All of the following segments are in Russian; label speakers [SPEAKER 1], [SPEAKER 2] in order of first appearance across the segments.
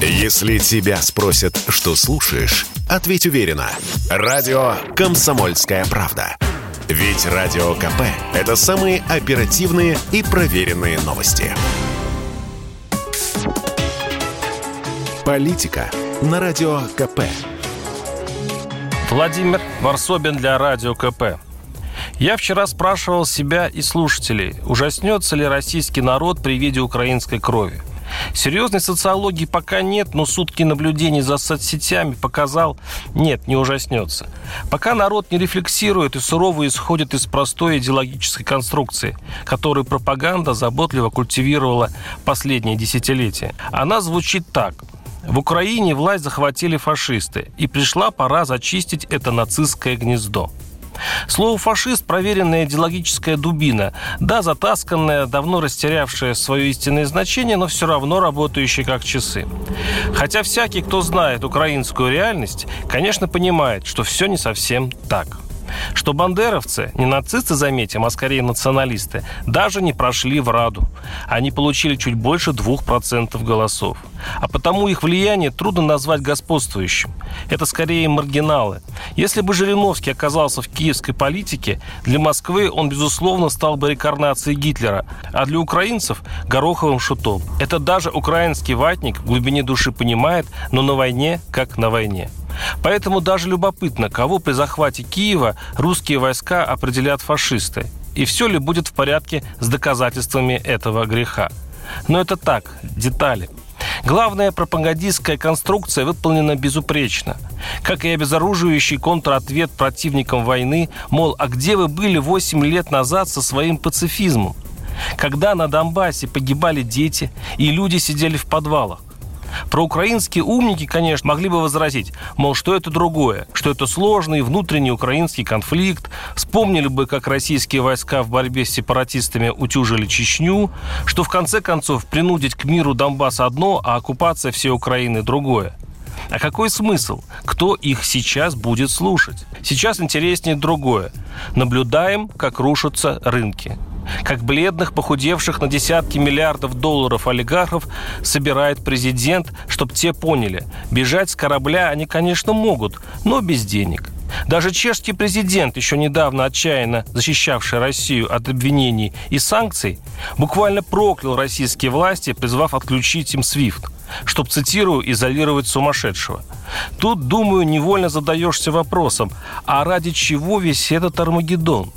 [SPEAKER 1] Если тебя спросят, что слушаешь, ответь уверенно. Радио «Комсомольская правда». Ведь Радио КП – это самые оперативные и проверенные новости. Политика на Радио КП.
[SPEAKER 2] Владимир Варсобин для Радио КП. Я вчера спрашивал себя и слушателей, ужаснется ли российский народ при виде украинской крови. Серьезной социологии пока нет, но сутки наблюдений за соцсетями показал, нет, не ужаснется. Пока народ не рефлексирует и сурово исходит из простой идеологической конструкции, которую пропаганда заботливо культивировала последние десятилетия. Она звучит так. В Украине власть захватили фашисты, и пришла пора зачистить это нацистское гнездо. Слово «фашист» – проверенная идеологическая дубина. Да, затасканная, давно растерявшая свое истинное значение, но все равно работающая как часы. Хотя всякий, кто знает украинскую реальность, конечно, понимает, что все не совсем так что бандеровцы, не нацисты, заметим, а скорее националисты, даже не прошли в Раду. Они получили чуть больше 2% голосов. А потому их влияние трудно назвать господствующим. Это скорее маргиналы. Если бы Жириновский оказался в киевской политике, для Москвы он, безусловно, стал бы рекарнацией Гитлера, а для украинцев – гороховым шутом. Это даже украинский ватник в глубине души понимает, но на войне как на войне. Поэтому даже любопытно, кого при захвате Киева русские войска определят фашисты. И все ли будет в порядке с доказательствами этого греха. Но это так, детали. Главная пропагандистская конструкция выполнена безупречно. Как и обезоруживающий контратвет противникам войны, мол, а где вы были 8 лет назад со своим пацифизмом? Когда на Донбассе погибали дети и люди сидели в подвалах? Проукраинские умники, конечно, могли бы возразить, мол, что это другое, что это сложный внутренний украинский конфликт, вспомнили бы, как российские войска в борьбе с сепаратистами утюжили Чечню, что в конце концов принудить к миру Донбасс одно, а оккупация всей Украины другое. А какой смысл? Кто их сейчас будет слушать? Сейчас интереснее другое. Наблюдаем, как рушатся рынки как бледных, похудевших на десятки миллиардов долларов олигархов собирает президент, чтобы те поняли, бежать с корабля они, конечно, могут, но без денег. Даже чешский президент, еще недавно отчаянно защищавший Россию от обвинений и санкций, буквально проклял российские власти, призвав отключить им СВИФТ, чтобы, цитирую, изолировать сумасшедшего. Тут, думаю, невольно задаешься вопросом, а ради чего весь этот Армагеддон?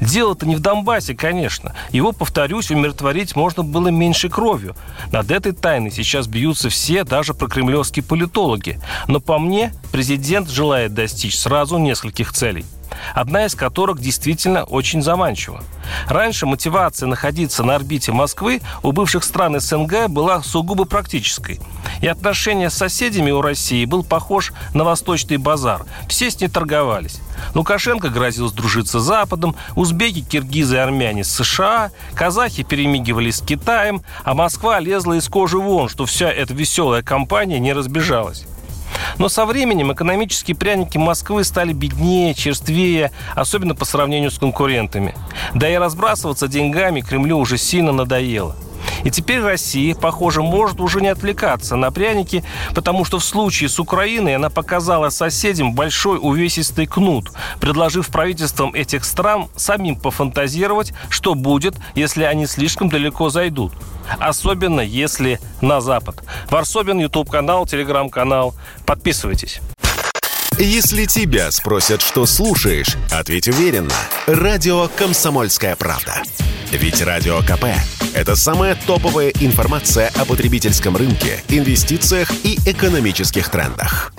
[SPEAKER 2] Дело-то не в Донбассе, конечно. Его, повторюсь, умиротворить можно было меньшей кровью. Над этой тайной сейчас бьются все, даже прокремлевские политологи. Но по мне, президент желает достичь сразу нескольких целей одна из которых действительно очень заманчива. Раньше мотивация находиться на орбите Москвы у бывших стран СНГ была сугубо практической. И отношения с соседями у России был похож на восточный базар. Все с ней торговались. Лукашенко грозил сдружиться с Западом, узбеки, киргизы и армяне с США, казахи перемигивались с Китаем, а Москва лезла из кожи вон, что вся эта веселая компания не разбежалась. Но со временем экономические пряники Москвы стали беднее, черствее, особенно по сравнению с конкурентами. Да и разбрасываться деньгами Кремлю уже сильно надоело. И теперь Россия, похоже, может уже не отвлекаться на пряники, потому что в случае с Украиной она показала соседям большой увесистый кнут, предложив правительствам этих стран самим пофантазировать, что будет, если они слишком далеко зайдут. Особенно если на Запад. Варсобин, YouTube-канал, Телеграм-канал. Подписывайтесь.
[SPEAKER 1] Если тебя спросят, что слушаешь, ответь уверенно. Радио «Комсомольская правда». Ведь Радио КП – это самая топовая информация о потребительском рынке, инвестициях и экономических трендах.